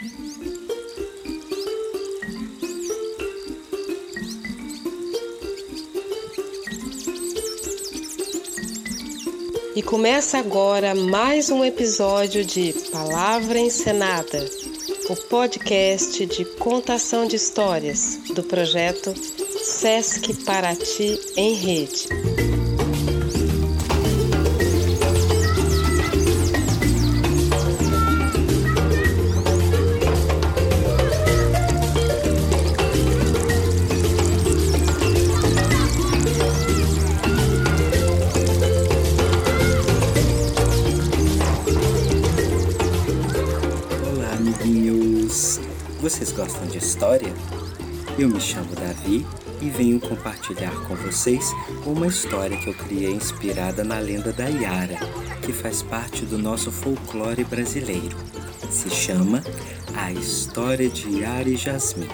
E começa agora mais um episódio de Palavra Encenada, o podcast de contação de histórias do projeto Sesc Paraty em Rede. História? Eu me chamo Davi e venho compartilhar com vocês uma história que eu criei inspirada na lenda da Yara, que faz parte do nosso folclore brasileiro. Se chama A História de Yara e Jasmim.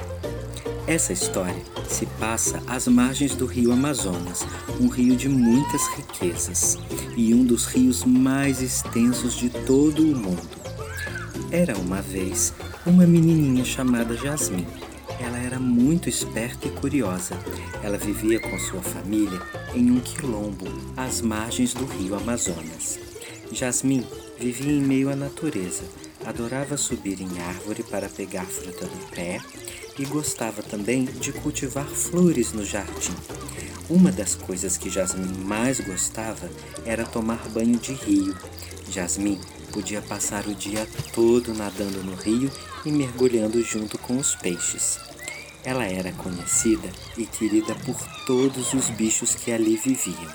Essa história se passa às margens do rio Amazonas, um rio de muitas riquezas e um dos rios mais extensos de todo o mundo. Era uma vez uma menininha chamada Jasmine. Ela era muito esperta e curiosa. Ela vivia com sua família em um quilombo às margens do rio Amazonas. Jasmine vivia em meio à natureza, adorava subir em árvore para pegar fruta do pé e gostava também de cultivar flores no jardim. Uma das coisas que Jasmine mais gostava era tomar banho de rio. Jasmine podia passar o dia todo nadando no rio e mergulhando junto com os peixes. Ela era conhecida e querida por todos os bichos que ali viviam.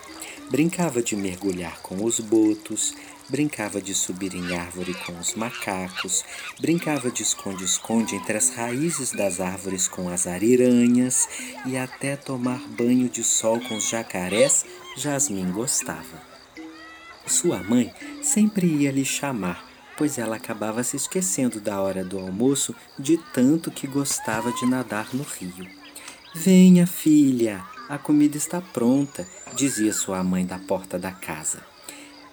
Brincava de mergulhar com os botos, brincava de subir em árvore com os macacos, brincava de esconde-esconde entre as raízes das árvores com as ariranhas e até tomar banho de sol com os jacarés, Jasmim gostava. Sua mãe sempre ia lhe chamar, pois ela acabava se esquecendo da hora do almoço de tanto que gostava de nadar no rio. Venha, filha, a comida está pronta, dizia sua mãe da porta da casa.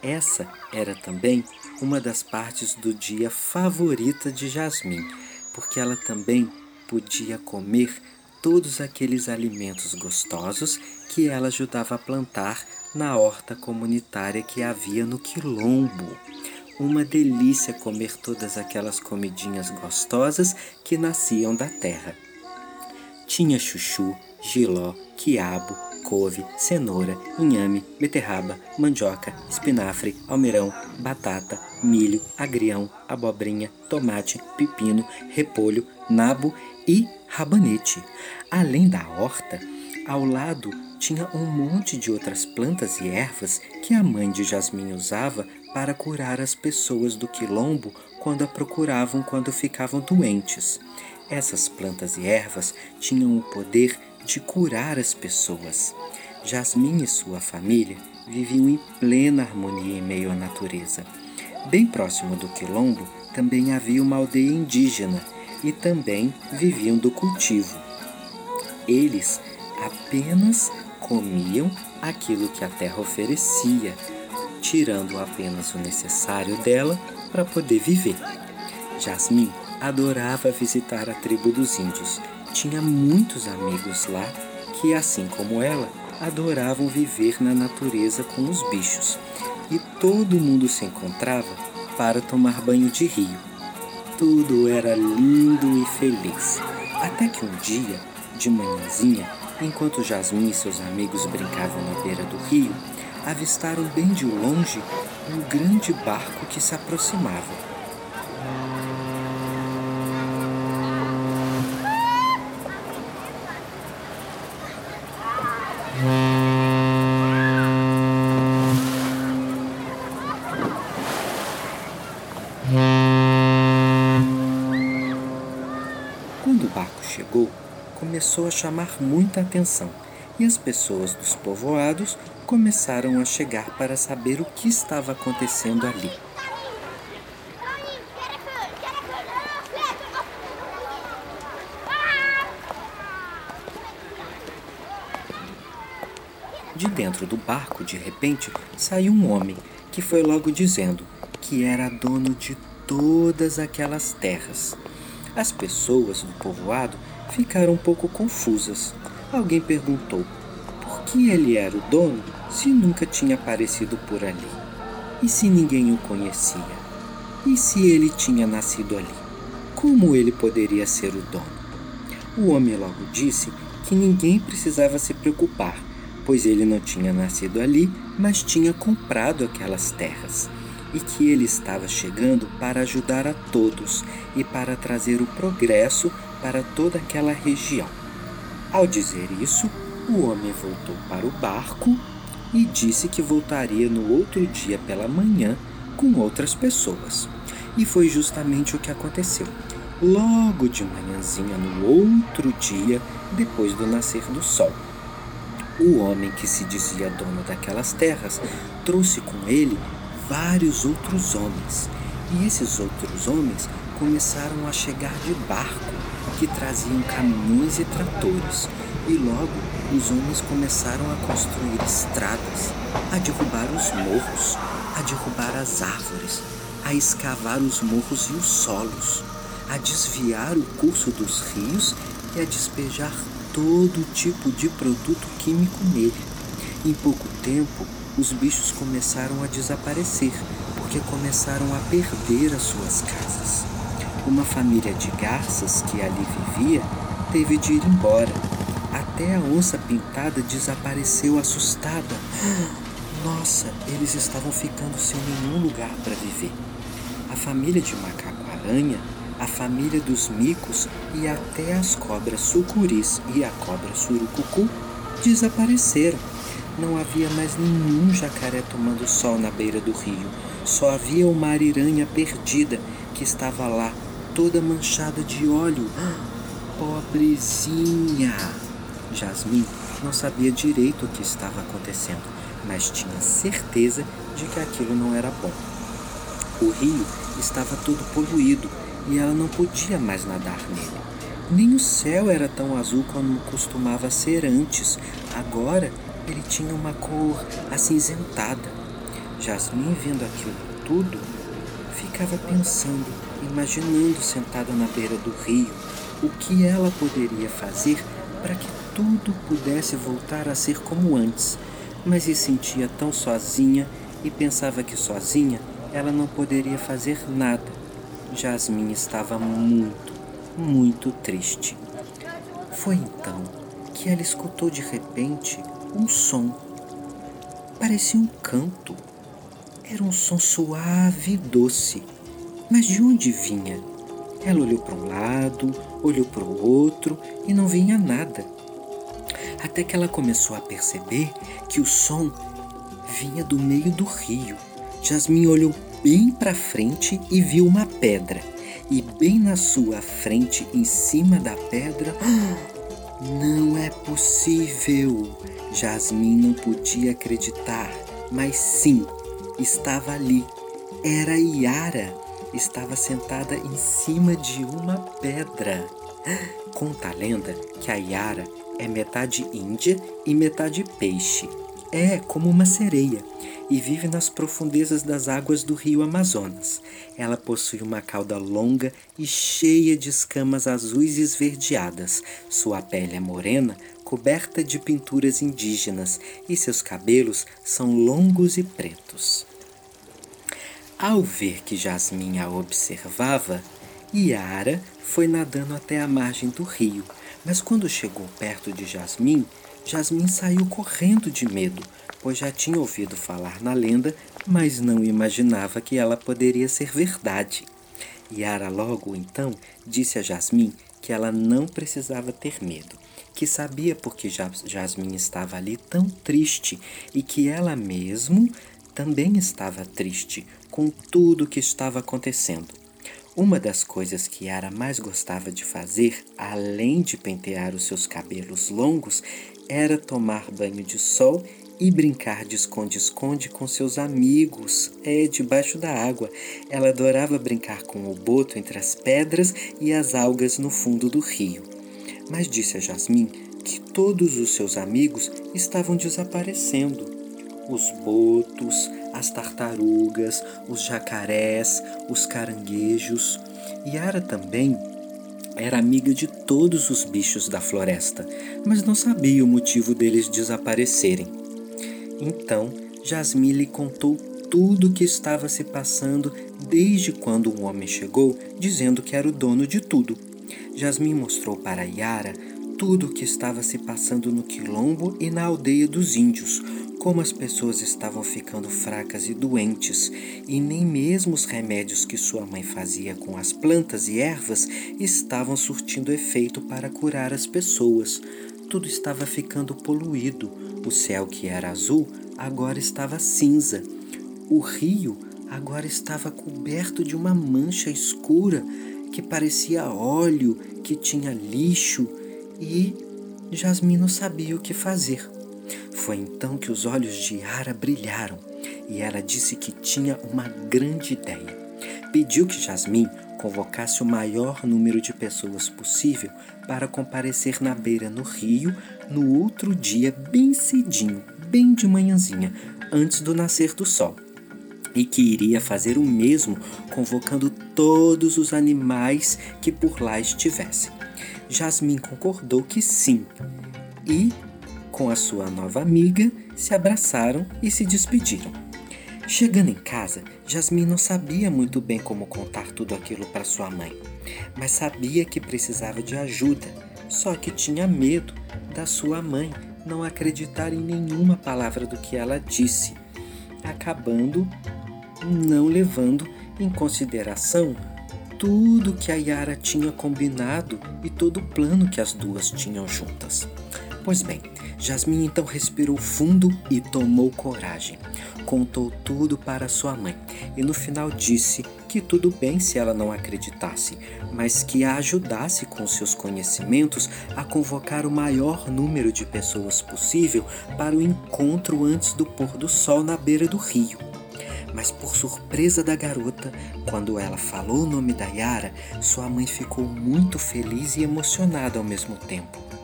Essa era também uma das partes do dia favorita de Jasmim, porque ela também podia comer todos aqueles alimentos gostosos que ela ajudava a plantar na horta comunitária que havia no quilombo. Uma delícia comer todas aquelas comidinhas gostosas que nasciam da terra. Tinha chuchu, giló, quiabo, couve, cenoura, inhame, beterraba, mandioca, espinafre, almeirão, batata, milho, agrião, abobrinha, tomate, pepino, repolho, nabo e rabanete. Além da horta, ao lado tinha um monte de outras plantas e ervas que a mãe de Jasmim usava para curar as pessoas do quilombo quando a procuravam quando ficavam doentes. Essas plantas e ervas tinham o poder de curar as pessoas. Jasmim e sua família viviam em plena harmonia em meio à natureza. Bem próximo do quilombo também havia uma aldeia indígena e também viviam do cultivo. Eles apenas comiam aquilo que a terra oferecia, tirando apenas o necessário dela para poder viver. Jasmine adorava visitar a tribo dos índios. Tinha muitos amigos lá que, assim como ela, adoravam viver na natureza com os bichos. E todo mundo se encontrava para tomar banho de rio. Tudo era lindo e feliz. Até que um dia, de manhãzinha, enquanto Jasmine e seus amigos brincavam na beira do rio, avistaram bem de longe um grande barco que se aproximava. Quando o barco chegou, começou a chamar muita atenção e as pessoas dos povoados começaram a chegar para saber o que estava acontecendo ali. De dentro do barco, de repente, saiu um homem que foi logo dizendo que era dono de todas aquelas terras. As pessoas do povoado ficaram um pouco confusas. Alguém perguntou por que ele era o dono se nunca tinha aparecido por ali? E se ninguém o conhecia? E se ele tinha nascido ali? Como ele poderia ser o dono? O homem logo disse que ninguém precisava se preocupar, pois ele não tinha nascido ali, mas tinha comprado aquelas terras e que ele estava chegando para ajudar a todos e para trazer o progresso para toda aquela região. Ao dizer isso, o homem voltou para o barco e disse que voltaria no outro dia pela manhã com outras pessoas. E foi justamente o que aconteceu. Logo de manhãzinha no outro dia, depois do nascer do sol. O homem que se dizia dono daquelas terras trouxe com ele vários outros homens. E esses outros homens começaram a chegar de barco, que traziam caminhões e tratores. E logo os homens começaram a construir estradas, a derrubar os morros, a derrubar as árvores, a escavar os morros e os solos, a desviar o curso dos rios e a despejar todo tipo de produto químico nele. Em pouco tempo, os bichos começaram a desaparecer, porque começaram a perder as suas casas. Uma família de garças que ali vivia teve de ir embora. Até a onça pintada desapareceu assustada. Nossa, eles estavam ficando sem nenhum lugar para viver. A família de macaco-aranha, a família dos micos e até as cobras sucuris e a cobra surucucu desapareceram não havia mais nenhum jacaré tomando sol na beira do rio. Só havia uma ariranha perdida que estava lá, toda manchada de óleo. Pobrezinha! Jasmine não sabia direito o que estava acontecendo, mas tinha certeza de que aquilo não era bom. O rio estava todo poluído e ela não podia mais nadar nele. Nem o céu era tão azul como costumava ser antes. Agora ele tinha uma cor acinzentada. Jasmine, vendo aquilo tudo, ficava pensando, imaginando sentada na beira do rio, o que ela poderia fazer para que tudo pudesse voltar a ser como antes, mas se sentia tão sozinha e pensava que sozinha ela não poderia fazer nada. Jasmine estava muito, muito triste. Foi então que ela escutou de repente um som. Parecia um canto. Era um som suave e doce. Mas de onde vinha? Ela olhou para um lado, olhou para o outro e não vinha nada. Até que ela começou a perceber que o som vinha do meio do rio. Jasmine olhou bem para frente e viu uma pedra. E bem na sua frente, em cima da pedra, não é possível! Jasmine não podia acreditar, mas sim, estava ali. Era Yara. Estava sentada em cima de uma pedra. Conta a lenda que a Yara é metade índia e metade peixe. É como uma sereia e vive nas profundezas das águas do rio Amazonas. Ela possui uma cauda longa e cheia de escamas azuis e esverdeadas. Sua pele é morena, coberta de pinturas indígenas, e seus cabelos são longos e pretos. Ao ver que Jasmine a observava, Yara foi nadando até a margem do rio, mas quando chegou perto de Jasmine, Jasmine saiu correndo de medo, pois já tinha ouvido falar na lenda, mas não imaginava que ela poderia ser verdade. Yara logo então disse a Jasmine que ela não precisava ter medo, que sabia porque Jasmine estava ali tão triste e que ela mesmo também estava triste com tudo que estava acontecendo. Uma das coisas que Yara mais gostava de fazer, além de pentear os seus cabelos longos, era tomar banho de sol e brincar de esconde-esconde com seus amigos, é, debaixo da água. Ela adorava brincar com o boto entre as pedras e as algas no fundo do rio. Mas disse a Jasmine que todos os seus amigos estavam desaparecendo. Os botos, as tartarugas, os jacarés, os caranguejos. Yara também Era amiga de todos os bichos da floresta, mas não sabia o motivo deles desaparecerem. Então, Jasmine lhe contou tudo o que estava se passando desde quando um homem chegou dizendo que era o dono de tudo. Jasmine mostrou para Yara tudo o que estava se passando no quilombo e na aldeia dos índios, como as pessoas estavam ficando fracas e doentes, e nem mesmo os remédios que sua mãe fazia com as plantas e ervas estavam surtindo efeito para curar as pessoas. Tudo estava ficando poluído. O céu, que era azul, agora estava cinza. O rio agora estava coberto de uma mancha escura que parecia óleo, que tinha lixo, e Jasmine não sabia o que fazer. Foi então que os olhos de Yara brilharam e ela disse que tinha uma grande ideia. Pediu que Jasmine convocasse o maior número de pessoas possível para comparecer na beira no rio no outro dia, bem cedinho, bem de manhãzinha, antes do nascer do sol. E que iria fazer o mesmo convocando todos os animais que por lá estivessem. Jasmine concordou que sim, e, com a sua nova amiga, se abraçaram e se despediram. Chegando em casa, Jasmine não sabia muito bem como contar tudo aquilo para sua mãe, mas sabia que precisava de ajuda, só que tinha medo da sua mãe não acreditar em nenhuma palavra do que ela disse, acabando não levando em consideração tudo que a Yara tinha combinado e todo o plano que as duas tinham juntas. Pois bem, Jasmine então respirou fundo e tomou coragem. Contou tudo para sua mãe e no final disse que tudo bem se ela não acreditasse, mas que a ajudasse com seus conhecimentos a convocar o maior número de pessoas possível para o encontro antes do pôr do sol na beira do rio. Mas por surpresa da garota, quando ela falou o nome da Yara, sua mãe ficou muito feliz e emocionada ao mesmo tempo.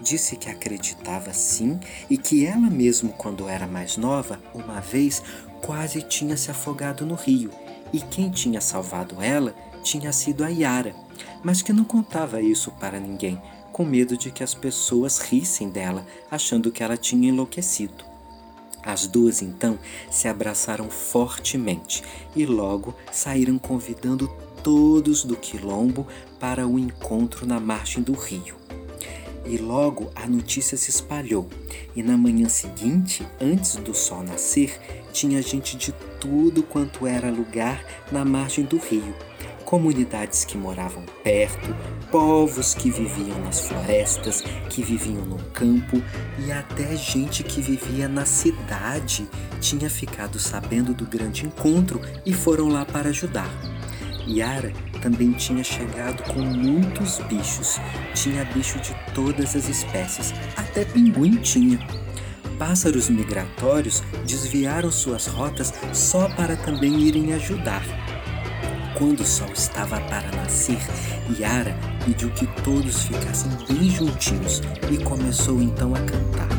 Disse que acreditava sim e que ela mesmo, quando era mais nova, uma vez quase tinha se afogado no rio e quem tinha salvado ela tinha sido a Yara, mas que não contava isso para ninguém, com medo de que as pessoas rissem dela, achando que ela tinha enlouquecido. As duas então se abraçaram fortemente e logo saíram convidando todos do quilombo para o encontro na margem do rio. E logo a notícia se espalhou, e na manhã seguinte, antes do sol nascer, tinha gente de tudo quanto era lugar na margem do rio. Comunidades que moravam perto, povos que viviam nas florestas, que viviam no campo e até gente que vivia na cidade tinha ficado sabendo do grande encontro e foram lá para ajudar. Yara também tinha chegado com muitos bichos, tinha bicho de todas as espécies, até pinguim tinha. Pássaros migratórios desviaram suas rotas só para também irem ajudar. Quando o sol estava para nascer, Yara pediu que todos ficassem bem juntinhos e começou então a cantar.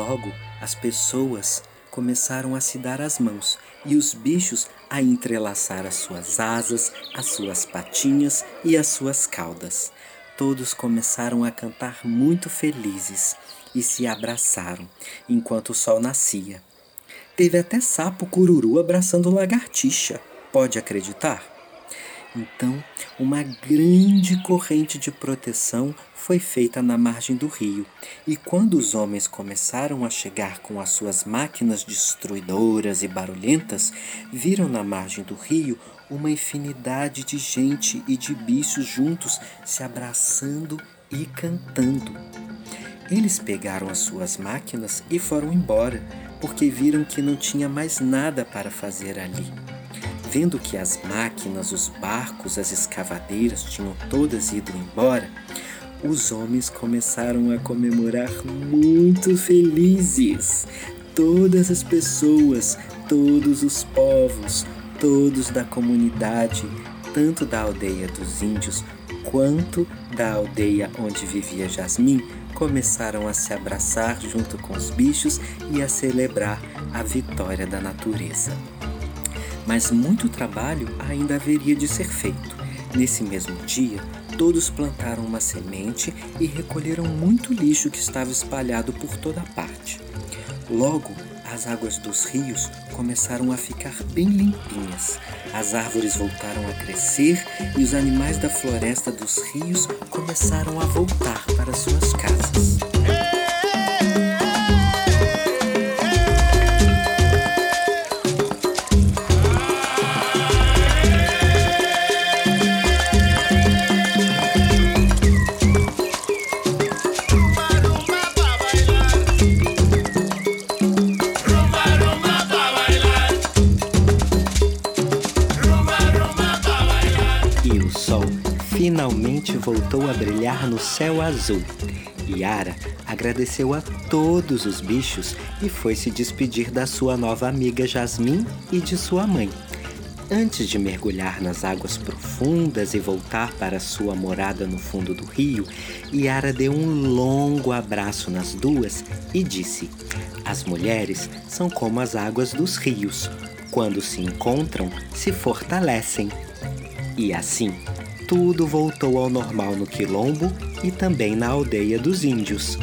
Logo, as pessoas começaram a se dar as mãos e os bichos a entrelaçar as suas asas, as suas patinhas e as suas caudas. Todos começaram a cantar muito felizes e se abraçaram enquanto o sol nascia. Teve até sapo cururu abraçando lagartixa. Pode acreditar? Então, uma grande corrente de proteção foi feita na margem do rio, e quando os homens começaram a chegar com as suas máquinas destruidoras e barulhentas, viram na margem do rio uma infinidade de gente e de bichos juntos se abraçando e cantando. Eles pegaram as suas máquinas e foram embora, porque viram que não tinha mais nada para fazer ali. Vendo que as máquinas, os barcos, as escavadeiras tinham todas ido embora, os homens começaram a comemorar muito felizes. Todas as pessoas, todos os povos, todos da comunidade, tanto da aldeia dos índios quanto da aldeia onde vivia Jasmim, começaram a se abraçar junto com os bichos e a celebrar a vitória da natureza. Mas muito trabalho ainda haveria de ser feito. Nesse mesmo dia, Todos plantaram uma semente e recolheram muito lixo que estava espalhado por toda parte. Logo, as águas dos rios começaram a ficar bem limpinhas. As árvores voltaram a crescer e os animais da floresta dos rios começaram a voltar para suas casas. Voltou a brilhar no céu azul. Yara agradeceu a todos os bichos e foi se despedir da sua nova amiga Jasmine e de sua mãe. Antes de mergulhar nas águas profundas e voltar para sua morada no fundo do rio, Yara deu um longo abraço nas duas e disse: As mulheres são como as águas dos rios. Quando se encontram, se fortalecem. E assim, tudo voltou ao normal no quilombo e também na aldeia dos índios.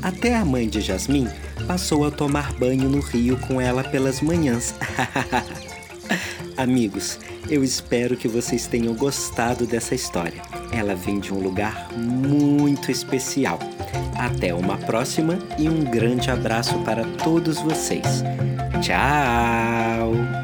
Até a mãe de Jasmim passou a tomar banho no rio com ela pelas manhãs. Amigos, eu espero que vocês tenham gostado dessa história. Ela vem de um lugar muito especial. Até uma próxima e um grande abraço para todos vocês. Tchau!